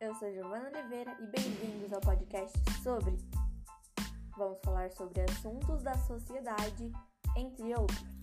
Eu sou Giovana Oliveira e bem-vindos ao podcast sobre. Vamos falar sobre assuntos da sociedade, entre outros.